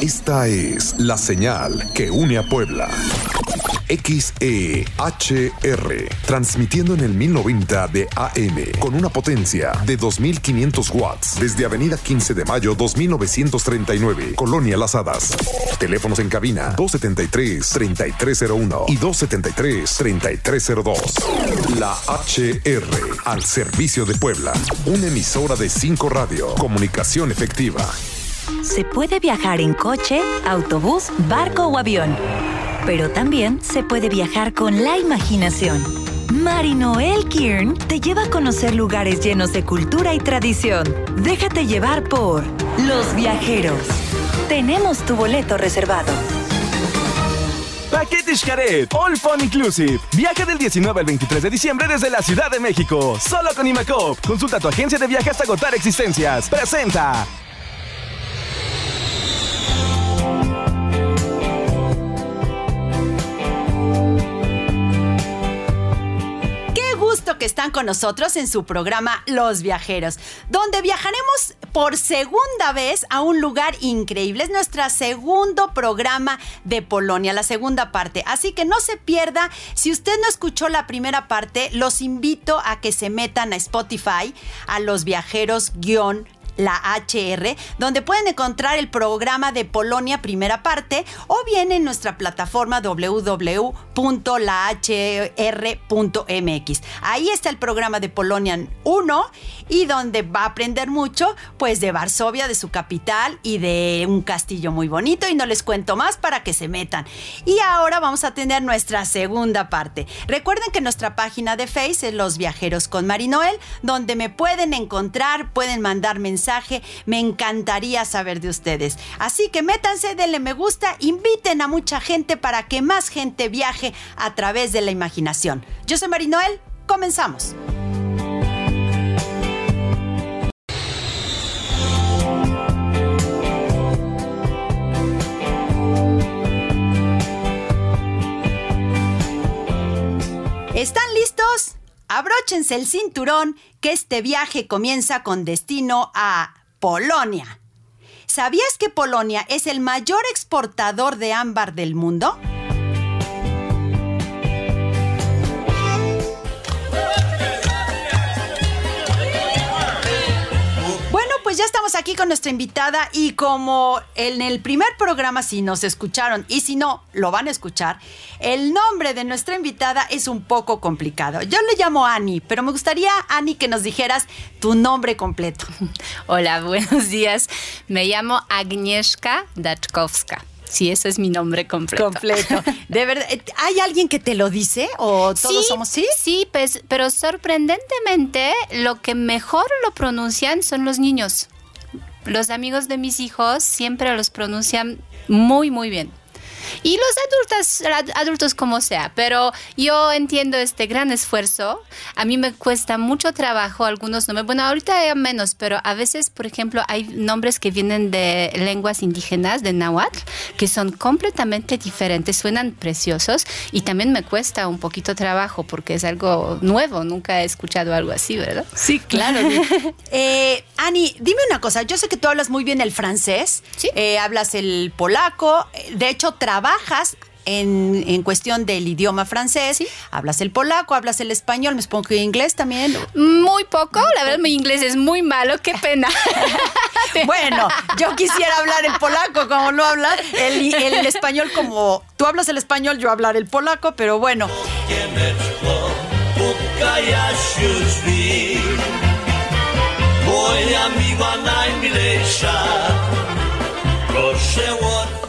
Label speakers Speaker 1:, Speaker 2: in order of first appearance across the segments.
Speaker 1: Esta es la señal que une a Puebla. XEHR, transmitiendo en el 1090 de AM con una potencia de 2500 watts desde Avenida 15 de Mayo 2939, Colonia Las Hadas. Teléfonos en cabina 273-3301 y 273-3302. La HR al servicio de Puebla, una emisora de 5 radio, comunicación efectiva.
Speaker 2: Se puede viajar en coche, autobús, barco o avión, pero también se puede viajar con la imaginación. Marinoel Kiern te lleva a conocer lugares llenos de cultura y tradición. Déjate llevar por Los Viajeros. Tenemos tu boleto reservado.
Speaker 3: Paquete Xcaret, All Fun Inclusive. Viaje del 19 al 23 de diciembre desde la Ciudad de México. Solo con Imacop. Consulta tu agencia de viaje hasta agotar existencias. Presenta.
Speaker 4: Con nosotros en su programa Los Viajeros, donde viajaremos por segunda vez a un lugar increíble. Es nuestro segundo programa de Polonia, la segunda parte. Así que no se pierda. Si usted no escuchó la primera parte, los invito a que se metan a Spotify, a los viajeros guion la HR, donde pueden encontrar el programa de Polonia primera parte o bien en nuestra plataforma www.lahr.mx. Ahí está el programa de Polonia 1 y donde va a aprender mucho pues de Varsovia, de su capital y de un castillo muy bonito y no les cuento más para que se metan. Y ahora vamos a tener nuestra segunda parte. Recuerden que nuestra página de Face es Los Viajeros con Marinoel, donde me pueden encontrar, pueden mandar mensajes me encantaría saber de ustedes. Así que métanse, denle me gusta, inviten a mucha gente para que más gente viaje a través de la imaginación. Yo soy Marinoel, comenzamos. ¿Están listos? Abróchense el cinturón que este viaje comienza con destino a Polonia. ¿Sabías que Polonia es el mayor exportador de ámbar del mundo? Ya estamos aquí con nuestra invitada y como en el primer programa, si nos escucharon y si no, lo van a escuchar, el nombre de nuestra invitada es un poco complicado. Yo le llamo Ani, pero me gustaría, Ani, que nos dijeras tu nombre completo.
Speaker 5: Hola, buenos días. Me llamo Agnieszka Dachkowska. Sí, ese es mi nombre completo.
Speaker 4: Completo. De verdad, ¿hay alguien que te lo dice o todos
Speaker 5: sí,
Speaker 4: somos sí?
Speaker 5: Sí, pues, pero sorprendentemente lo que mejor lo pronuncian son los niños. Los amigos de mis hijos siempre los pronuncian muy, muy bien. Y los adultos, adultos como sea, pero yo entiendo este gran esfuerzo. A mí me cuesta mucho trabajo algunos nombres. Bueno, ahorita ya menos, pero a veces, por ejemplo, hay nombres que vienen de lenguas indígenas, de náhuatl, que son completamente diferentes, suenan preciosos y también me cuesta un poquito trabajo porque es algo nuevo, nunca he escuchado algo así, ¿verdad?
Speaker 4: Sí, claro. eh, Ani, dime una cosa, yo sé que tú hablas muy bien el francés,
Speaker 5: ¿Sí?
Speaker 4: eh, hablas el polaco, de hecho trabajas en, en, cuestión del idioma francés,
Speaker 5: ¿Sí?
Speaker 4: hablas el polaco, hablas el español, me supongo que inglés también.
Speaker 5: Muy poco, la verdad mi inglés es muy malo, qué pena.
Speaker 4: bueno, yo quisiera hablar el polaco como lo hablas, el, el, español como tú hablas el español, yo hablar el polaco, pero bueno.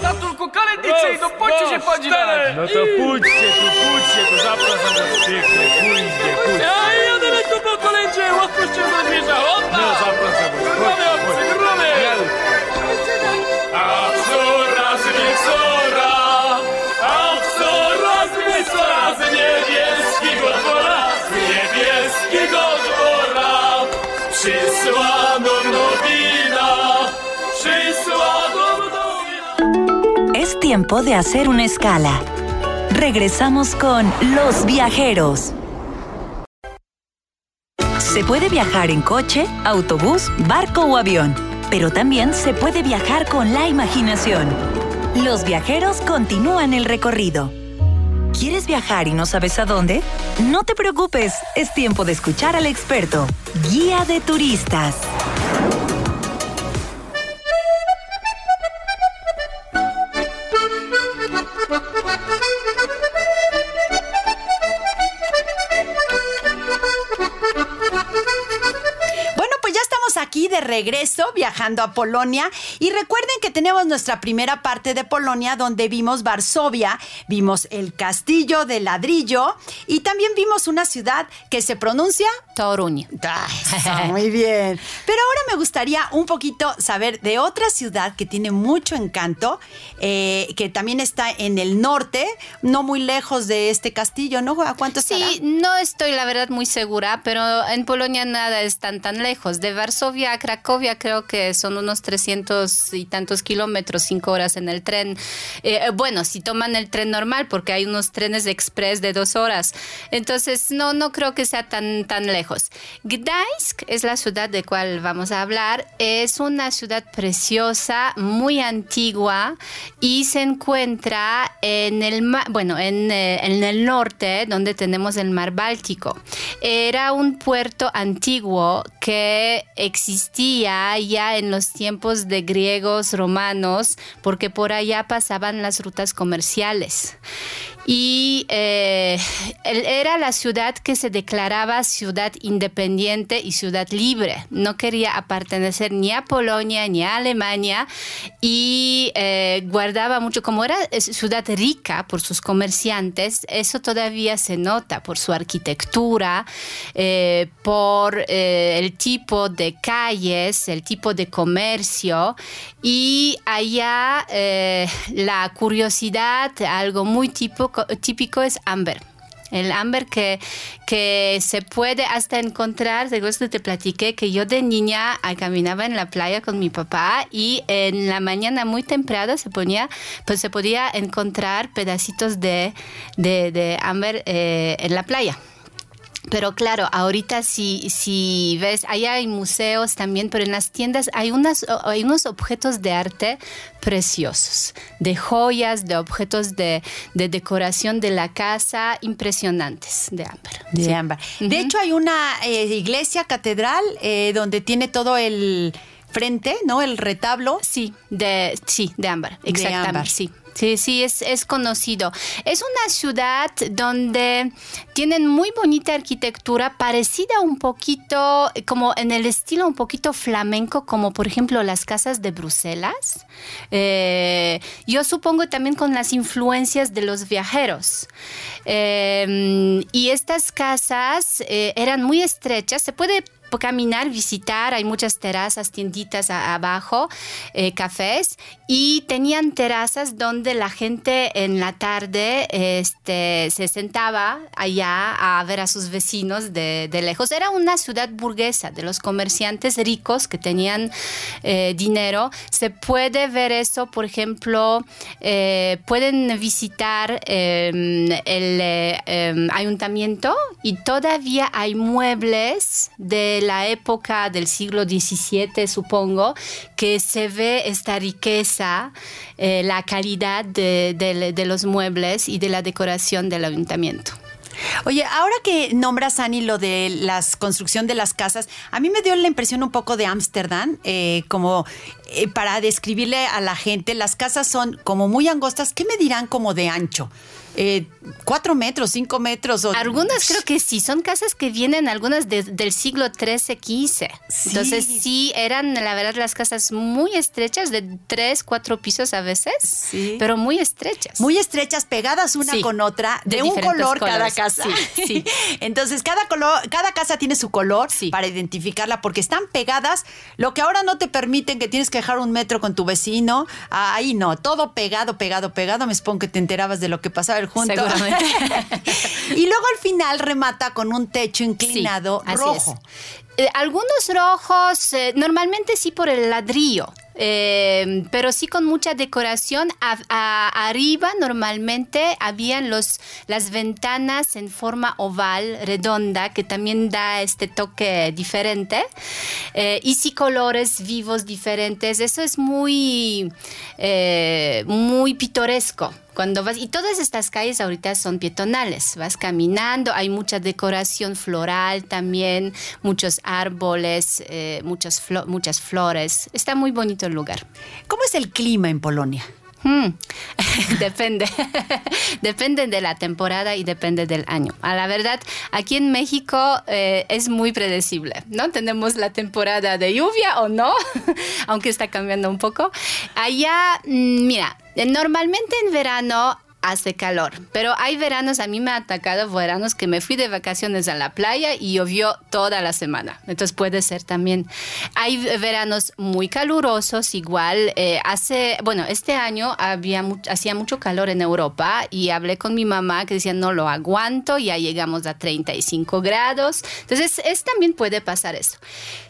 Speaker 6: Ratunku, kalendicy, no pójdźcie się podziwiać!
Speaker 7: No to pójdźcie tu, pójdźcie tu, zapraszam was pięknie, pójdźcie, pójdźcie.
Speaker 6: Ja jadę tu po kolędzie, odpuśćcie do zwierza, opa!
Speaker 7: No zapraszam was,
Speaker 6: Gruby obcy, gruby! A coraz nie cora, a coraz nie niebieskiego dwora, z niebieskiego dwora przysłano nowina,
Speaker 2: Es tiempo de hacer una escala. Regresamos con Los Viajeros. Se puede viajar en coche, autobús, barco o avión, pero también se puede viajar con la imaginación. Los viajeros continúan el recorrido. ¿Quieres viajar y no sabes a dónde? No te preocupes, es tiempo de escuchar al experto, guía de turistas.
Speaker 4: Regreso viajando a Polonia y recuerden que tenemos nuestra primera parte de Polonia donde vimos Varsovia, vimos el castillo de ladrillo y también vimos una ciudad que se pronuncia
Speaker 5: Toruño.
Speaker 4: Ah, eso, muy bien. Pero ahora me gustaría un poquito saber de otra ciudad que tiene mucho encanto, eh, que también está en el norte, no muy lejos de este castillo, ¿no? ¿A cuánto estará?
Speaker 5: Sí, no estoy la verdad muy segura, pero en Polonia nada es tan tan lejos. De Varsovia a Cracovia creo que son unos 300 y tantos kilómetros, cinco horas en el tren. Eh, bueno, si toman el tren normal, porque hay unos trenes express de dos horas. Entonces, no, no creo que sea tan, tan lejos. Gdańsk es la ciudad de cual vamos a hablar. Es una ciudad preciosa, muy antigua y se encuentra en el, bueno, en, eh, en el norte, donde tenemos el mar Báltico. Era un puerto antiguo que existía ya en los tiempos de griegos, romanos, porque por allá pasaban las rutas comerciales. Y eh, era la ciudad que se declaraba ciudad independiente y ciudad libre. No quería pertenecer ni a Polonia ni a Alemania y eh, guardaba mucho, como era ciudad rica por sus comerciantes, eso todavía se nota por su arquitectura, eh, por eh, el tipo de calles, el tipo de comercio y allá la curiosidad, algo muy típico, típico es Amber. El ámbar que, que se puede hasta encontrar, de esto te platiqué que yo de niña caminaba en la playa con mi papá y en la mañana muy temprano se ponía, pues se podía encontrar pedacitos de, de, de ámbar eh, en la playa. Pero claro, ahorita si, si ves, allá hay museos también, pero en las tiendas hay, unas, hay unos objetos de arte preciosos, de joyas, de objetos de, de decoración de la casa impresionantes de ámbar.
Speaker 4: De
Speaker 5: Sí.
Speaker 4: ámbar. De hecho, hay una eh, iglesia catedral eh, donde tiene todo el frente, ¿no? El retablo.
Speaker 5: Sí, de, sí, de ámbar,
Speaker 4: De
Speaker 5: exactamente,
Speaker 4: ámbar.
Speaker 5: sí. Sí, sí, es, es conocido. Es una ciudad donde tienen muy bonita arquitectura, parecida un poquito, como en el estilo un poquito flamenco, como por ejemplo las casas de Bruselas. Eh, yo supongo también con las influencias de los viajeros. Eh, y estas casas eh, eran muy estrechas, se puede caminar, visitar, hay muchas terrazas, tienditas abajo, eh, cafés, y tenían terrazas donde la gente en la tarde este, se sentaba allá a ver a sus vecinos de, lejos. Era una ciudad burguesa de los comerciantes ricos que tenían eh, dinero. Se puede ver eso, por ejemplo, eh, pueden visitar eh, el eh, ayuntamiento y todavía hay muebles de la época del siglo XVII, supongo, que se ve esta riqueza, eh, la calidad de, los muebles y de la decoración del ayuntamiento.
Speaker 4: Oye, ahora que nombras, Ani, lo de la construcción de las casas, a mí me dio la impresión un poco de Ámsterdam, eh, como eh, para describirle a la gente, las casas son como muy angostas, ¿qué me dirán como de ancho? ¿Cuatro metros, cinco metros? O...
Speaker 5: Algunas creo que sí, son casas que vienen algunas de- del siglo XIII, XV.
Speaker 4: Sí.
Speaker 5: Entonces sí, eran la verdad las casas muy estrechas, de tres, cuatro pisos a veces,
Speaker 4: Sí.
Speaker 5: pero muy estrechas.
Speaker 4: Muy estrechas, pegadas una
Speaker 5: Sí,
Speaker 4: con otra, de,
Speaker 5: de
Speaker 4: un color cada casa.
Speaker 5: Sí, sí.
Speaker 4: Entonces, cada color, cada casa tiene su color para identificarla, porque están pegadas. Lo que ahora no te permiten que tienes que dejar un metro con tu vecino. Ahí no, todo pegado, pegado, pegado. Me supongo que te enterabas de lo que pasaba el junto. Y luego al final remata con un techo inclinado
Speaker 5: Sí,
Speaker 4: rojo.
Speaker 5: Eh, algunos rojos, eh, normalmente sí por el ladrillo. Eh, pero sí con mucha decoración. arriba normalmente habían los, las ventanas en forma oval, redonda, que también da este toque diferente. y sí colores vivos diferentes. Eso es muy, muy pitoresco. Cuando vas, y todas estas calles ahorita son pietonales, vas caminando, hay mucha decoración floral también, muchos árboles, eh, muchas, muchas flores. Está muy bonito el lugar.
Speaker 4: ¿Cómo es el clima en Polonia?
Speaker 5: Hmm. depende, depende de la temporada y depende del año. A la verdad, aquí en México eh, es muy predecible, ¿no? Tenemos la temporada de lluvia o no, aunque está cambiando un poco. Allá, mm, mira, normalmente en verano hace calor. Pero hay veranos, a mí me ha atacado veranos que me fui de vacaciones a la playa y llovió toda la semana. Entonces puede ser también. Hay veranos muy calurosos, igual. Eh, hace, bueno, este año había hacía mucho calor en Europa y hablé con mi mamá que decía, no lo aguanto, ya llegamos a 35 grados. Entonces, es, también puede pasar eso.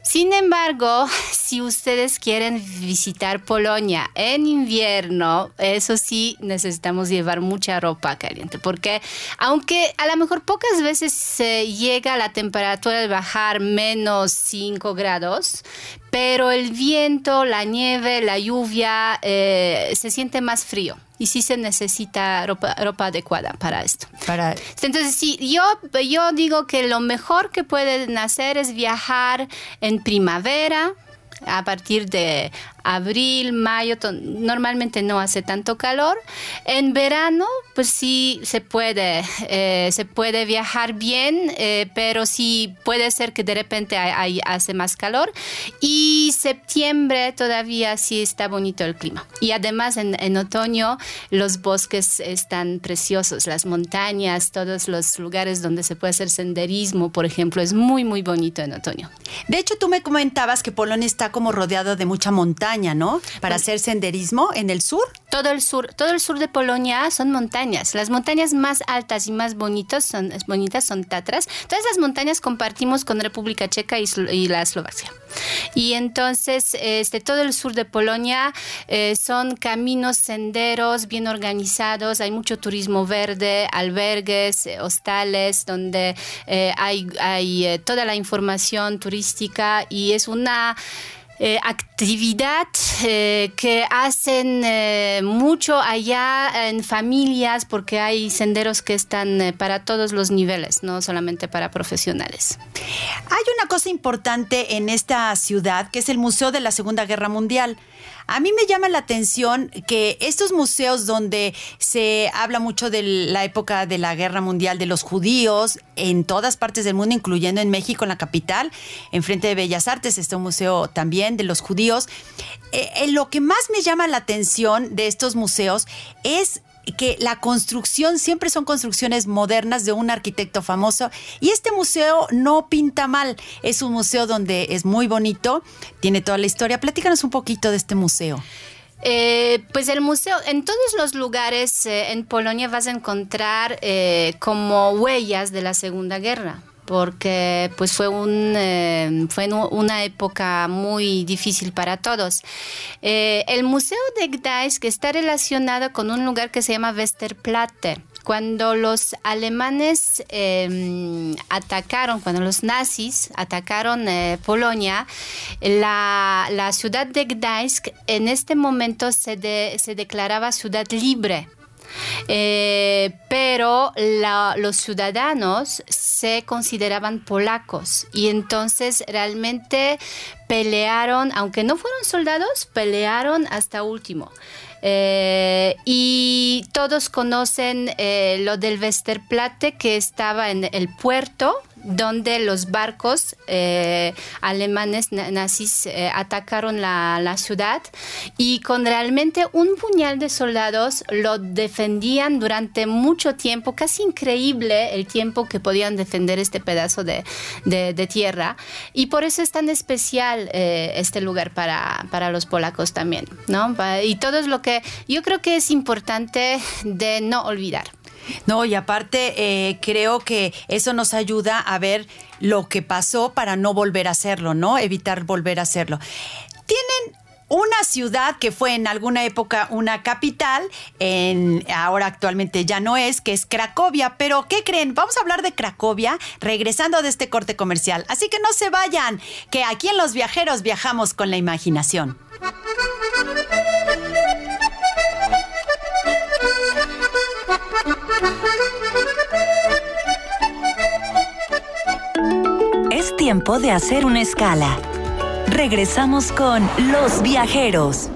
Speaker 5: Sin embargo, si ustedes quieren visitar Polonia en invierno, eso sí necesitamos llevar mucha ropa caliente, porque aunque a lo mejor pocas veces se llega a la temperatura de bajar menos 5 grados, pero el viento, la nieve, la lluvia eh, se siente más frío y sí se necesita ropa, adecuada para esto. Para... Entonces, sí, yo, yo digo que lo mejor que pueden hacer es viajar en primavera, a partir de abril, mayo, normalmente no hace tanto calor. En verano, pues sí se puede, eh, se puede viajar bien, eh, pero sí puede ser que de repente hace más calor. Y septiembre todavía sí está bonito el clima. Y además en, en otoño los bosques están preciosos, las montañas, todos los lugares donde se puede hacer senderismo, por ejemplo, es muy, muy bonito en otoño.
Speaker 4: De hecho, tú me comentabas que Polonia está como rodeado de mucha montaña ¿no? Para hacer senderismo en el sur.
Speaker 5: Todo el sur, todo el sur de Polonia son montañas. Las montañas más altas y más bonitas son, bonitas son Tatras. Todas las montañas compartimos con República Checa y, la Eslovaquia. Y entonces, este, todo el sur de Polonia eh, son caminos, senderos bien organizados, hay mucho turismo verde, albergues, eh, hostales, donde eh, hay, hay toda la información turística y es una eh, actividad eh, que hacen eh, mucho allá en familias porque hay senderos que están para todos los niveles, no solamente para profesionales.
Speaker 4: Hay una cosa importante en esta ciudad que es el Museo de la Segunda Guerra Mundial. A mí me llama la atención que estos museos donde se habla mucho de la época de la guerra mundial de los judíos en todas partes del mundo, incluyendo en México, en la capital, enfrente de Bellas Artes está un museo también de los judíos. Eh, eh, lo que más me llama la atención de estos museos es que la construcción siempre son construcciones modernas de un arquitecto famoso y este museo no pinta mal, es un museo donde es muy bonito, tiene toda la historia. Platícanos un poquito de este museo.
Speaker 5: Eh, pues el museo, en todos los lugares eh, en Polonia vas a encontrar eh, como huellas de la Segunda Guerra porque pues fue, un, eh, fue una época muy difícil para todos. Eh, el Museo de Gdańsk está relacionado con un lugar que se llama Westerplatte. Cuando los alemanes em, atacaron, cuando los nazis atacaron eh, Polonia, la, ciudad de Gdańsk en este momento se, se declaraba ciudad libre eh, pero los ciudadanos se consideraban polacos y entonces realmente pelearon, aunque no fueron soldados, pelearon hasta último. Eh, y todos conocen eh, lo del Westerplatte que estaba en el puerto donde los barcos eh, alemanes nazis eh, atacaron la, la, ciudad. Y con realmente un puñal de soldados lo defendían durante mucho tiempo, casi increíble el tiempo que podían defender este pedazo de, de, tierra. Y por eso es tan especial eh, este lugar para, para, los polacos también, ¿no? Y todo lo yo creo que es importante de no olvidar.
Speaker 4: No, y aparte eh, creo que eso nos ayuda a ver lo que pasó para no volver a hacerlo, ¿no? Evitar volver a hacerlo. Tienen una ciudad que fue en alguna época una capital, en, ahora actualmente ya no es, que es Cracovia. Pero, ¿qué creen? Vamos a hablar de Cracovia regresando de este corte comercial. Así que no se vayan, que aquí en Los Viajeros viajamos con la imaginación.
Speaker 2: Tiempo de hacer una escala. Regresamos con Los Viajeros.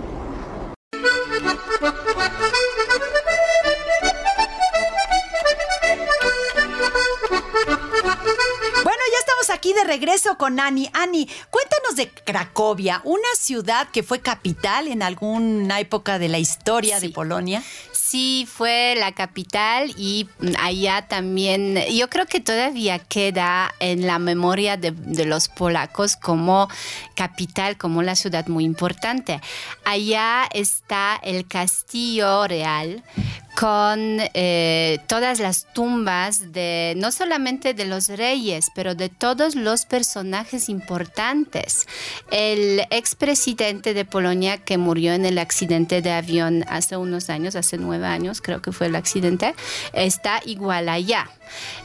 Speaker 4: Bueno, ya estamos aquí de regreso con Ani. Ani, cuéntanos de Cracovia, una ciudad que fue capital en alguna época de la historia de. Polonia.
Speaker 5: Sí, fue la capital y allá también, yo creo que todavía queda en la memoria de, los polacos como capital, como la ciudad muy importante. Allá está el castillo real con eh, todas las tumbas de no solamente de los reyes, pero de todos los personajes importantes. El expresidente de Polonia que murió en el accidente de avión hace unos años, hace nueve años creo que fue el accidente, está igual allá.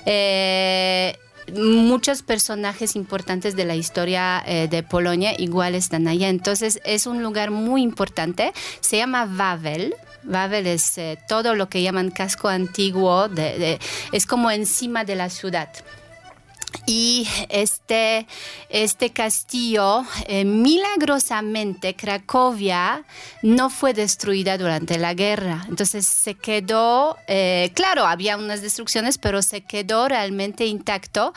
Speaker 5: Eh, muchos personajes importantes de la historia eh, de Polonia igual están allá. Entonces es un lugar muy importante. Se llama Wawel. Wawel es eh, todo lo que llaman casco antiguo, de- de- es como encima de la ciudad. Y este, este castillo, eh, milagrosamente, Cracovia no fue destruida durante la guerra. Entonces se quedó, eh, claro, había unas destrucciones, pero se quedó realmente intacto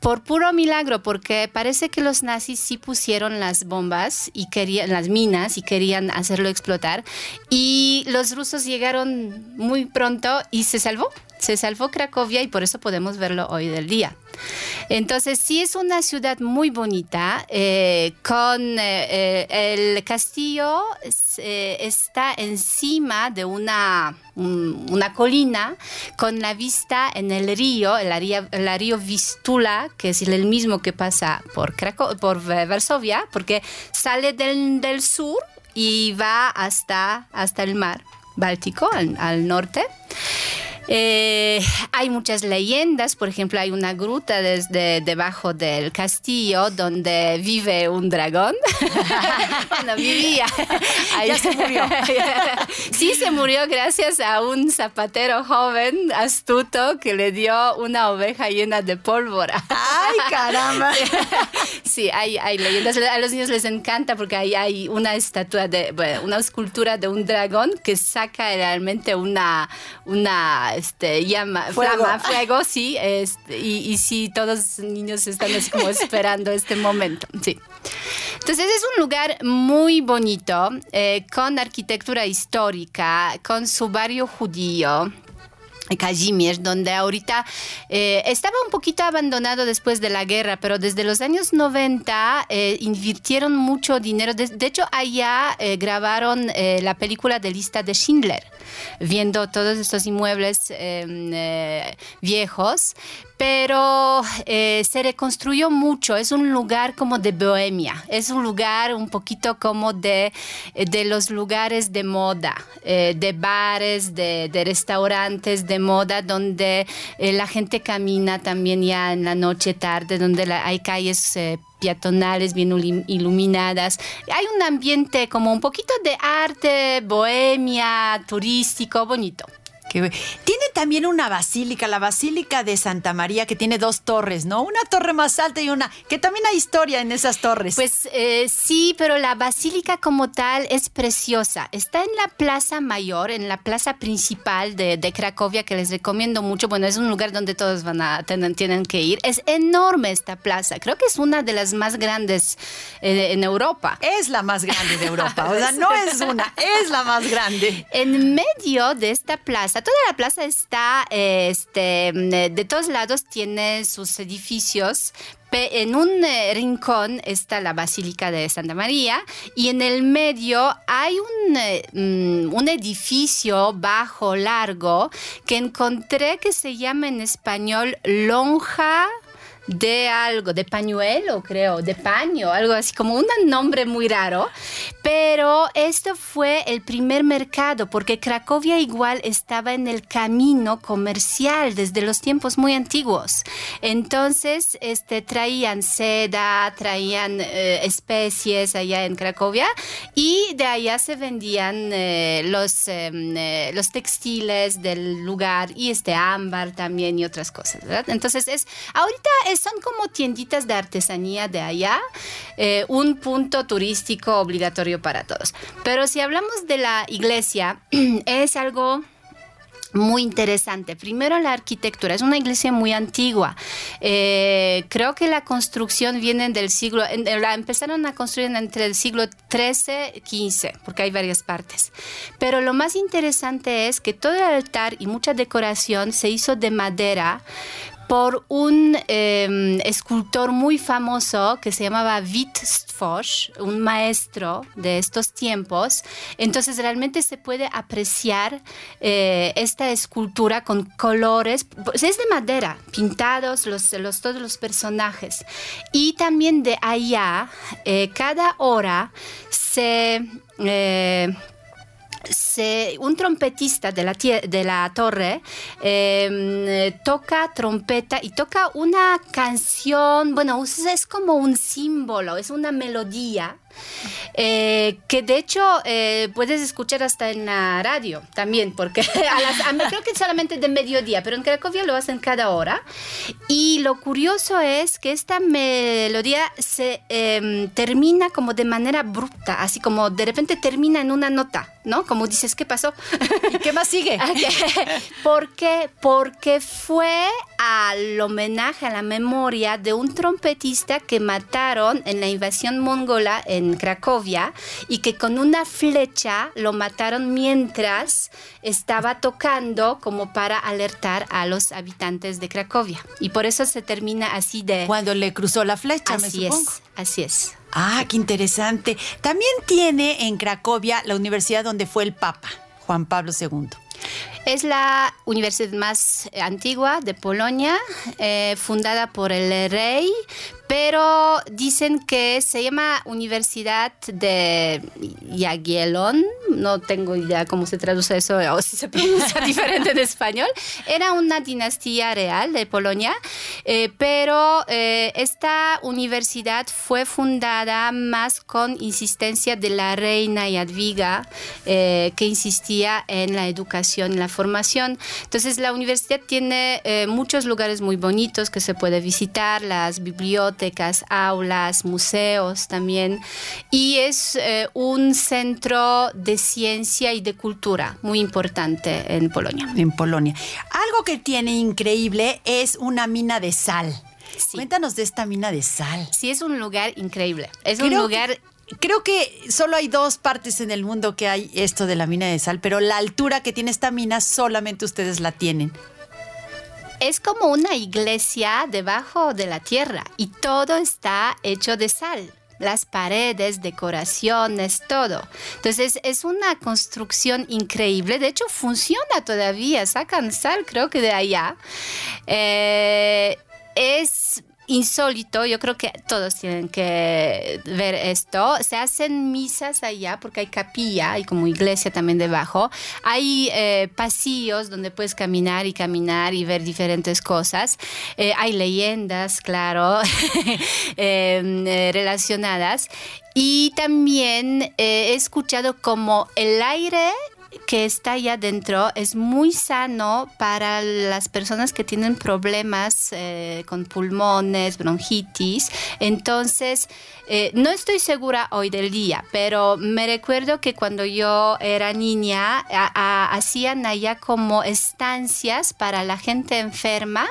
Speaker 5: por puro milagro, porque parece que los nazis sí pusieron las bombas y querían las minas y querían hacerlo explotar. Y los rusos llegaron muy pronto y se salvó. Se salvó Cracovia y por eso podemos verlo hoy del día. Entonces sí es una ciudad muy bonita, eh, con eh, eh, el castillo está encima de una, un- una colina con la vista en el río, el río, Vistula, que es el mismo que pasa por, Craco- por Varsovia, porque sale del, sur y va hasta, hasta el mar Báltico, al norte. Eh, hay muchas leyendas, por ejemplo, hay una gruta desde debajo del castillo donde vive un dragón. bueno, vivía. Ahí-
Speaker 4: Ya se murió.
Speaker 5: sí, se murió gracias a un zapatero joven, astuto, que le dio una oveja llena de pólvora.
Speaker 4: ¡Ay, caramba!
Speaker 5: Sí, hay, hay leyendas. A los niños les encanta porque ahí hay una estatua de, bueno, una escultura de un dragón que saca realmente una, una este, llama,
Speaker 4: Fuego.
Speaker 5: flama, fuego, sí. este, y, y sí, todos los niños están así como esperando este momento, sí. Entonces es un lugar muy bonito, eh, con arquitectura histórica, con su barrio judío. Kazimierz, donde ahorita eh, estaba un poquito abandonado después de la guerra, pero desde los años 90 eh, invirtieron mucho dinero. De, de hecho, allá eh, grabaron eh, la película de lista de Schindler, viendo todos estos inmuebles eh, eh, viejos, pero eh, se reconstruyó mucho. Es un lugar como de bohemia, es un lugar un poquito como de, de los lugares de moda, eh, de bares, de, restaurantes de moda, donde eh, la gente camina también ya en la noche tarde, donde hay calles eh, peatonales bien ilu- iluminadas. Hay un ambiente como un poquito de arte, bohemia, turístico, bonito.
Speaker 4: Tiene también una basílica, la Basílica de Santa María, que tiene dos torres, ¿no? Una torre más alta y una, que también hay historia en esas torres.
Speaker 5: Pues eh, sí, pero la basílica como tal es preciosa. Está en la Plaza Mayor, en la plaza principal de, de Cracovia, que les recomiendo mucho. Bueno, es un lugar donde todos van a tener- tienen que ir. Es enorme esta plaza. Creo que es una de las más grandes eh, en Europa.
Speaker 4: es la más grande de Europa. O sea, no es una, es la más grande.
Speaker 5: En medio de esta plaza, toda la plaza es está, este, mm, de todos lados tiene sus edificios. En un eh, rincón está la Basílica de Santa María y en el medio hay un, eh, mm, un edificio bajo, largo, que encontré que se llama en español lonja de algo, de pañuelo, creo, de paño, algo así, como un nombre muy raro. Pero esto fue el primer mercado, porque Cracovia igual estaba en el camino comercial desde los tiempos muy antiguos. Entonces, este, traían seda, traían eh, especies allá en Cracovia y de allá se vendían eh, los, em, eh, los textiles del lugar y este ámbar también y otras cosas, ¿verdad? Entonces, es, ahorita es- son como tienditas de artesanía de allá, eh, un punto turístico obligatorio para todos. Pero si hablamos de la iglesia, es algo muy interesante. Primero la arquitectura, es una iglesia muy antigua. Eh, creo que la construcción viene del siglo, en- la empezaron a construir entre el siglo XIII y XV, porque hay varias partes. Pero lo más interesante es que todo el altar y mucha decoración se hizo de madera por un eh, escultor muy famoso que se llamaba Wittfoss, un maestro de estos tiempos. Entonces realmente se puede apreciar eh, esta escultura con colores, pues es de madera, pintados los, todos los personajes. Y también de allá, eh, cada hora se... se- un trompetista de la, de la torre eh, toca trompeta y toca una canción, bueno, es como un símbolo, es una melodía. Eh, que de hecho eh, puedes escuchar hasta en la radio también, porque a las, a- creo que solamente de mediodía, pero en Cracovia lo hacen cada hora. Y lo curioso es que esta melodía se em, termina como de manera abrupta, así como de repente termina en una nota, ¿no? Como dices, ¿qué pasó?
Speaker 4: ¿Y qué más sigue?
Speaker 5: ¿Por qué? Porque fue al homenaje a la memoria de un trompetista que mataron en la invasión mongola en Cracovia y que con una flecha lo mataron mientras estaba tocando como para alertar a los habitantes de Cracovia. Y por eso se termina así de...
Speaker 4: Cuando le cruzó la flecha, me
Speaker 5: Así
Speaker 4: supongo.
Speaker 5: es, así es.
Speaker 4: Ah, qué interesante. También tiene en Cracovia la universidad donde fue el Papa, Juan Pablo II.
Speaker 5: Es la universidad más eh, antigua de Polonia, eh, fundada por el rey, pero dicen que se llama Universidad de Jagiellon. No tengo idea cómo se traduce eso o si se pronuncia diferente en español. Era una dinastía real de Polonia, eh, pero esta universidad fue fundada más con insistencia de la reina Jadwiga, que insistía en la educación y la formación. Entonces la universidad tiene eh, muchos lugares muy bonitos que se puede visitar, las bibliotecas, aulas, museos también, y es eh, un centro de ciencia y de cultura muy importante en Polonia.
Speaker 4: En Polonia. Algo que tiene increíble es una mina de sal.
Speaker 5: Sí.
Speaker 4: Cuéntanos de esta mina de sal.
Speaker 5: Sí, es un lugar increíble. Es un lugar...
Speaker 4: que- Creo que solo hay dos partes en el mundo que hay esto de la mina de sal, pero la altura que tiene esta mina solamente ustedes la tienen.
Speaker 5: Es como una iglesia debajo de la tierra y todo está hecho de sal. Las paredes, decoraciones, todo. Entonces es una construcción increíble. De hecho, funciona todavía. Sacan sal, creo que de allá. Eh, es insólito, yo creo que todos tienen que ver esto. Se hacen misas allá porque hay capilla, hay como iglesia también debajo. Hay eh, pasillos donde puedes caminar y caminar y ver diferentes cosas. Eh, hay leyendas, claro, eh, eh, relacionadas. Y también he escuchado como el aire que está allá dentro es muy sano para las personas que tienen problemas eh, con pulmones, bronquitis. Entonces, eh, no estoy segura hoy del día, pero me recuerdo que cuando yo era niña hacían allá como estancias para la gente enferma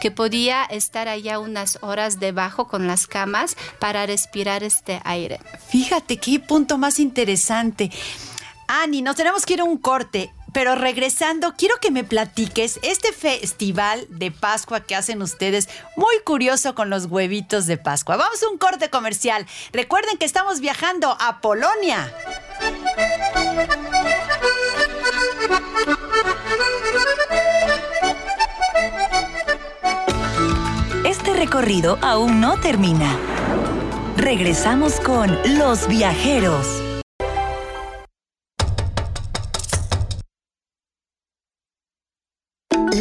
Speaker 5: que podía estar allá unas horas debajo con las camas para respirar este aire.
Speaker 4: Fíjate qué punto más interesante. Ani, nos tenemos que ir a un corte. pero regresando, quiero que me platiques este festival de Pascua que hacen ustedes, muy curioso con los huevitos de Pascua. Vamos a un corte comercial. Recuerden que estamos viajando a Polonia.
Speaker 2: Este recorrido aún no termina. Regresamos con Los Viajeros.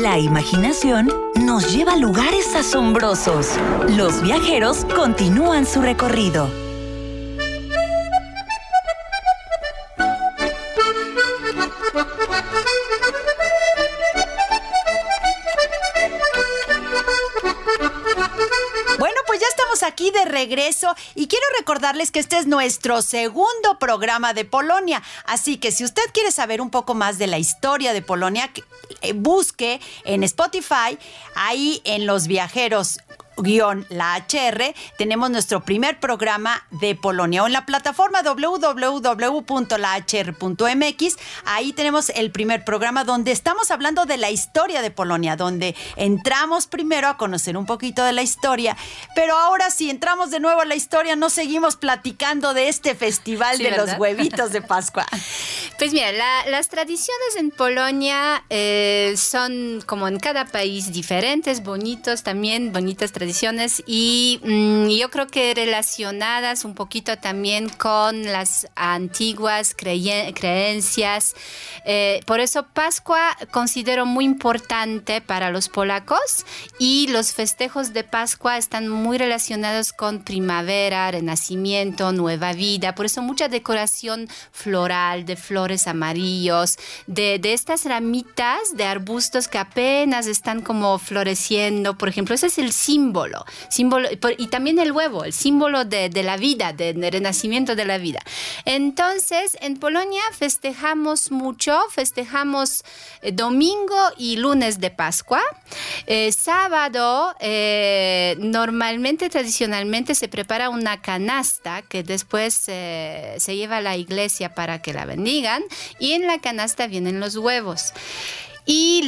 Speaker 2: La imaginación nos lleva a lugares asombrosos. Los viajeros continúan su recorrido.
Speaker 4: Regreso y quiero recordarles que este es nuestro segundo programa de Polonia. Así que si usted quiere saber un poco más de la historia de Polonia, eh, busque en Spotify, ahí en Los Viajeros la HR, tenemos nuestro primer programa de Polonia o en la plataforma www.lahr.mx. Ahí tenemos el primer programa donde estamos hablando de la historia de Polonia, donde entramos primero a conocer un poquito de la historia, pero ahora si entramos de nuevo a la historia, no seguimos platicando de este festival
Speaker 5: Sí,
Speaker 4: de los huevitos de Pascua.
Speaker 5: Pues mira, la- las tradiciones en Polonia eh, son como en cada país diferentes, bonitos también, bonitas tradiciones y mm, yo creo que relacionadas un poquito también con las antiguas creencias. Eh, por eso Pascua considero muy importante para los polacos y los festejos de Pascua están muy relacionados con primavera, renacimiento, nueva vida. Por eso mucha decoración floral de flores amarillos, de, de estas ramitas de arbustos que apenas están como floreciendo. Por ejemplo, ese es el símbolo. símbolo y también el huevo, el símbolo de, de la vida, de- del renacimiento de la vida. Entonces, en Polonia festejamos mucho, festejamos eh, domingo y lunes de Pascua. Eh, sábado, eh, normalmente, tradicionalmente, se prepara una canasta que después se lleva a la iglesia para que la bendigan y en la canasta vienen los huevos. Y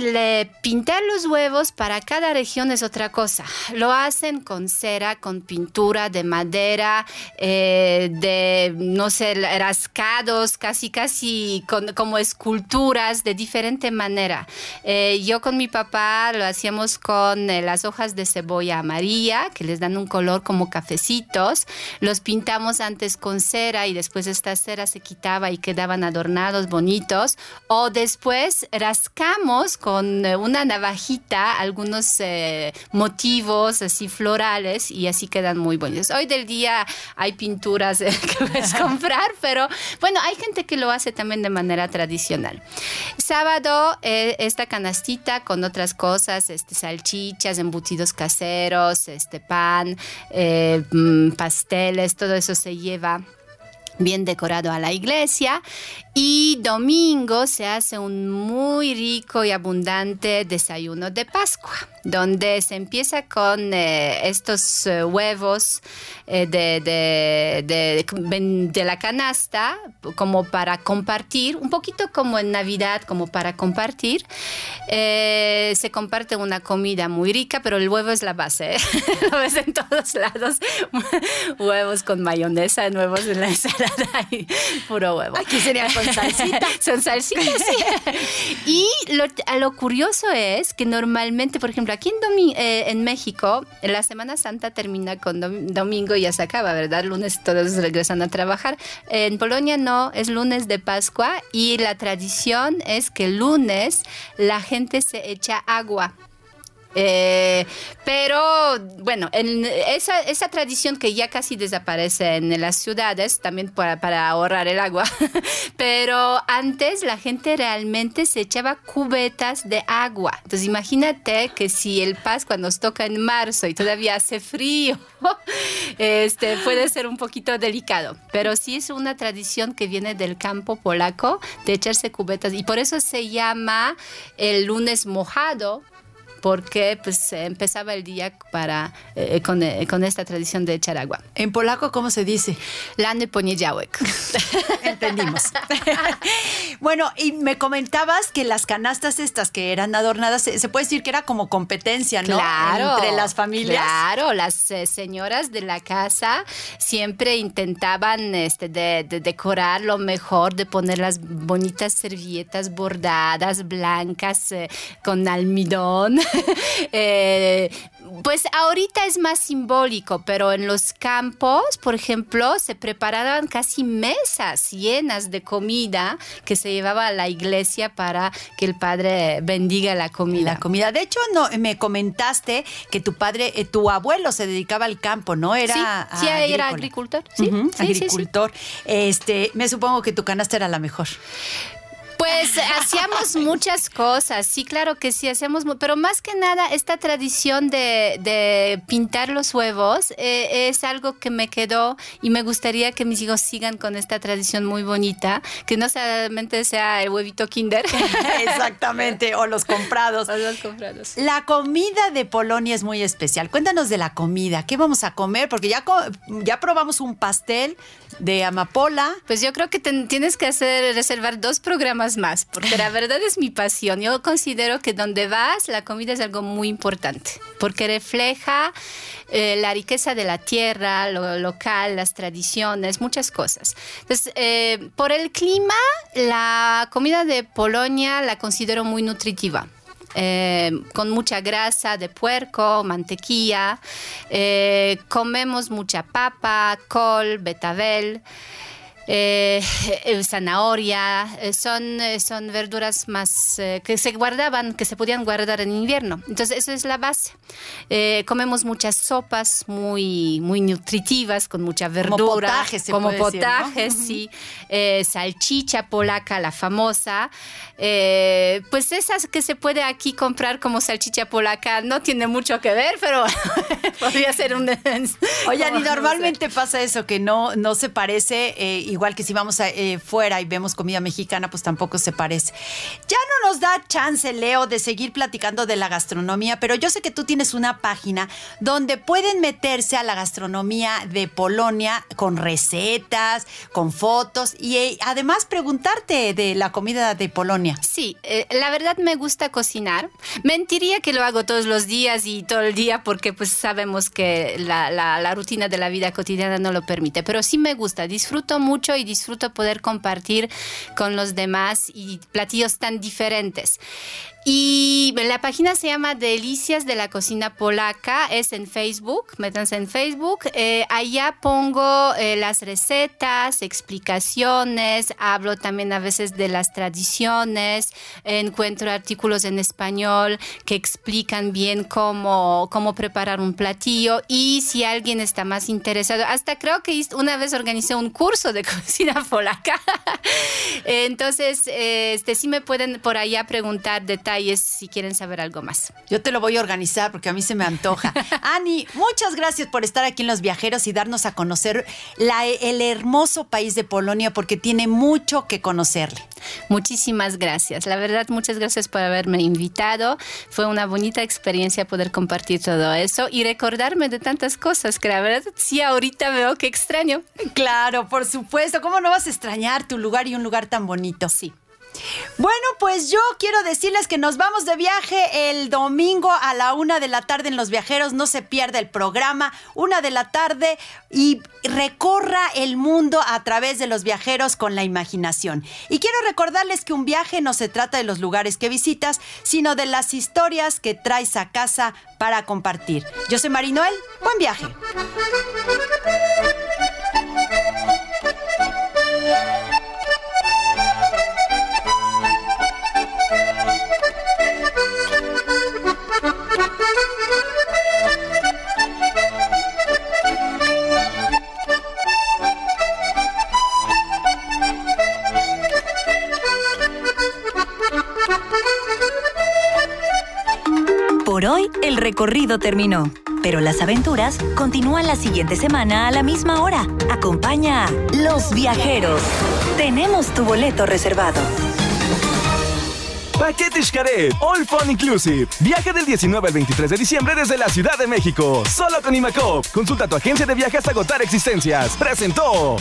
Speaker 5: pintar los huevos para cada región es otra cosa. Lo hacen con cera, con pintura de madera, eh, de, no sé, rascados, casi, casi como esculturas de diferente manera. Eh, yo con mi papá lo hacíamos con eh, las hojas de cebolla amarilla, que les dan un color como cafecitos. Los pintamos antes con cera y después esta cera se quitaba y quedaban adornados, bonitos. O después rascamos con eh, una navajita algunos eh, motivos así florales y así quedan muy bonitos. Hoy del día hay pinturas eh, que puedes comprar, pero bueno, hay gente que lo hace también de manera tradicional. Sábado, eh, esta canastita con otras cosas, este, salchichas, embutidos caseros, este pan, eh, mm, pasteles, todo eso se lleva bien decorado a la iglesia y domingo se hace un muy rico y abundante desayuno de Pascua donde se empieza con eh, estos eh, huevos eh, de, la canasta como para compartir, un poquito como en Navidad, como para compartir. Se comparte una comida muy rica, pero el huevo es la base. Lo ves en todos lados. huevos con mayonesa, huevos en la ensalada y puro huevo.
Speaker 4: Aquí sería
Speaker 5: Son salsitas, sí. Y lo, lo curioso es que normalmente, por ejemplo, aquí en, Domi- eh, en México, la Semana Santa termina con dom- domingo y ya se acaba, ¿verdad? Lunes todos regresan a trabajar. En Polonia no, es lunes de Pascua y la tradición es que el lunes la gente se echa agua. Eh, pero bueno, en esa, tradición que ya casi desaparece en las ciudades, también para, para ahorrar el agua, pero antes la gente realmente se echaba cubetas de agua. Entonces imagínate que si el Pascua nos toca en marzo y todavía hace frío, este, puede ser un poquito delicado, pero sí es una tradición que viene del campo polaco de echarse cubetas y por eso se llama el lunes mojado porque pues empezaba el día para, eh, con, eh, con esta tradición de echar agua.
Speaker 4: En polaco, ¿cómo se dice?
Speaker 5: Lany poniedziałek.
Speaker 4: Entendimos. bueno, y me comentabas que las canastas estas que eran adornadas, se, se puede decir que era como competencia, ¿no?
Speaker 5: Claro.
Speaker 4: Entre las familias.
Speaker 5: Claro, las eh, señoras de la casa siempre intentaban este, de, de decorar lo mejor, de poner las bonitas servilletas bordadas, blancas, eh, con almidón. Eh, pues ahorita es más simbólico, pero en los campos, por ejemplo, se preparaban casi mesas llenas de comida que se llevaba a la iglesia para que el padre bendiga la comida.
Speaker 4: La comida. De hecho, no, me comentaste que tu padre, eh, tu abuelo se dedicaba al campo, ¿no? Era,
Speaker 5: sí, sí, era agricultor. Sí.
Speaker 4: agricultor. Este, me supongo que tu canasta era la mejor.
Speaker 5: Pues hacíamos muchas cosas, sí, claro que sí, hacíamos, pero más que nada esta tradición de, de pintar los huevos eh, es algo que me quedó y me gustaría que mis hijos sigan con esta tradición muy bonita, que no solamente sea el huevito kinder.
Speaker 4: Exactamente, o los comprados.
Speaker 5: O los comprados.
Speaker 4: La comida de Polonia es muy especial. Cuéntanos de la comida. ¿Qué vamos a comer? Porque ya, ya probamos un pastel de amapola.
Speaker 5: Pues yo creo que ten- tienes que hacer reservar dos programas más, porque la verdad es mi pasión. Yo considero que donde vas, la comida es algo muy importante, porque refleja eh, la riqueza de la tierra, lo local, las tradiciones, muchas cosas. Entonces, eh, por el clima, la comida de Polonia la considero muy nutritiva. Eh, con mucha grasa de puerco, mantequilla, eh, comemos mucha papa, col, betabel. Eh, eh, zanahoria, eh, son, son verduras más eh, que se guardaban, que se podían guardar en invierno. Entonces, eso es la base. Eh, comemos muchas sopas muy, muy nutritivas, con mucha verdura.
Speaker 4: potaje, se
Speaker 5: como
Speaker 4: puede decir, ¿no?
Speaker 5: potaje, sí. Salchicha polaca, la famosa. Pues esas que se puede aquí comprar como salchicha polaca no tiene mucho que ver, pero podría ser un...
Speaker 4: Oye,
Speaker 5: como,
Speaker 4: y
Speaker 5: no sé.
Speaker 4: normalmente pasa eso, que no, no se parece, igual que si vamos eh, fuera y vemos comida mexicana, pues tampoco se parece. Ya no nos da chance, Leo, de seguir platicando de la gastronomía, pero yo sé que tú tienes una página donde pueden meterse a la gastronomía de Polonia con recetas, con fotos y eh, además preguntarte de la comida de Polonia.
Speaker 5: Sí, eh, la verdad me gusta cocinar. Mentiría que lo hago todos los días y todo el día porque pues sabemos que la, la- la rutina de la vida cotidiana no lo permite, pero sí me gusta, disfruto mucho y disfruto poder compartir con los demás y platillos tan diferentes. Y la página se llama Delicias de la Cocina Polaca, es en Facebook, métanse en Facebook. Eh, allá pongo eh, las recetas, explicaciones, hablo también a veces de las tradiciones, encuentro artículos en español que explican bien cómo, cómo preparar un platillo y si alguien está más interesado, hasta creo que una vez organicé un curso de cocina polaca. Entonces, este, sí me pueden por allá preguntar detalles si quieren saber algo más.
Speaker 4: Yo te lo voy a organizar porque a mí se me antoja. Ani, muchas gracias por estar aquí en Los Viajeros y darnos a conocer la- el hermoso país de Polonia porque tiene mucho que conocerle.
Speaker 5: Muchísimas gracias. La verdad, muchas gracias por haberme invitado. Fue una bonita experiencia poder compartir todo eso y recordarme de tantas cosas que la verdad sí ahorita veo que extraño.
Speaker 4: Claro, por supuesto. ¿Cómo no vas a extrañar tu lugar y un lugar tan bonito?
Speaker 5: Sí.
Speaker 4: Bueno, pues yo quiero decirles que nos vamos de viaje el domingo a la una de la tarde en Los Viajeros. No se pierda el programa, una de la tarde y recorra el mundo a través de los viajeros con la imaginación. Y quiero recordarles que un viaje no se trata de los lugares que visitas, sino de las historias que traes a casa para compartir. Yo soy Marinoel, buen viaje.
Speaker 2: Recorrido terminó, pero las aventuras continúan la siguiente semana a la misma hora. Acompaña a Los Viajeros. Tenemos tu boleto reservado.
Speaker 3: Paquete Xcaret, All Fun Inclusive. Viaje del 19 al 23 de diciembre desde la Ciudad de México. Solo con Imacop. Consulta tu agencia de viajes hasta agotar existencias. Presentó.